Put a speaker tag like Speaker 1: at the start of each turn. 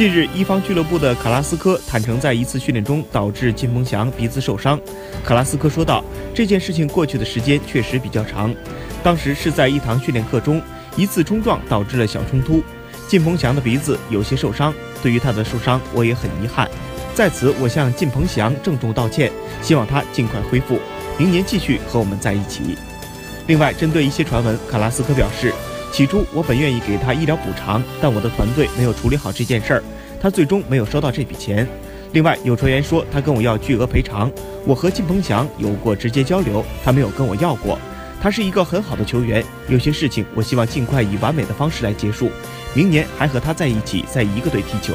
Speaker 1: 近日，一方俱乐部的卡拉斯科坦诚，在一次训练中导致金鹏翔鼻子受伤。卡拉斯科说道：“这件事情过去的时间确实比较长，当时是在一堂训练课中，一次冲撞导致了小冲突，金鹏翔的鼻子有些受伤。对于他的受伤，我也很遗憾。在此，我向金鹏翔郑重道歉，希望他尽快恢复，明年继续和我们在一起。”另外，针对一些传闻，卡拉斯科表示。起初我本愿意给他医疗补偿，但我的团队没有处理好这件事儿，他最终没有收到这笔钱。另外有传言说他跟我要巨额赔偿，我和靳鹏翔有过直接交流，他没有跟我要过。他是一个很好的球员，有些事情我希望尽快以完美的方式来结束，明年还和他在一起，在一个队踢球。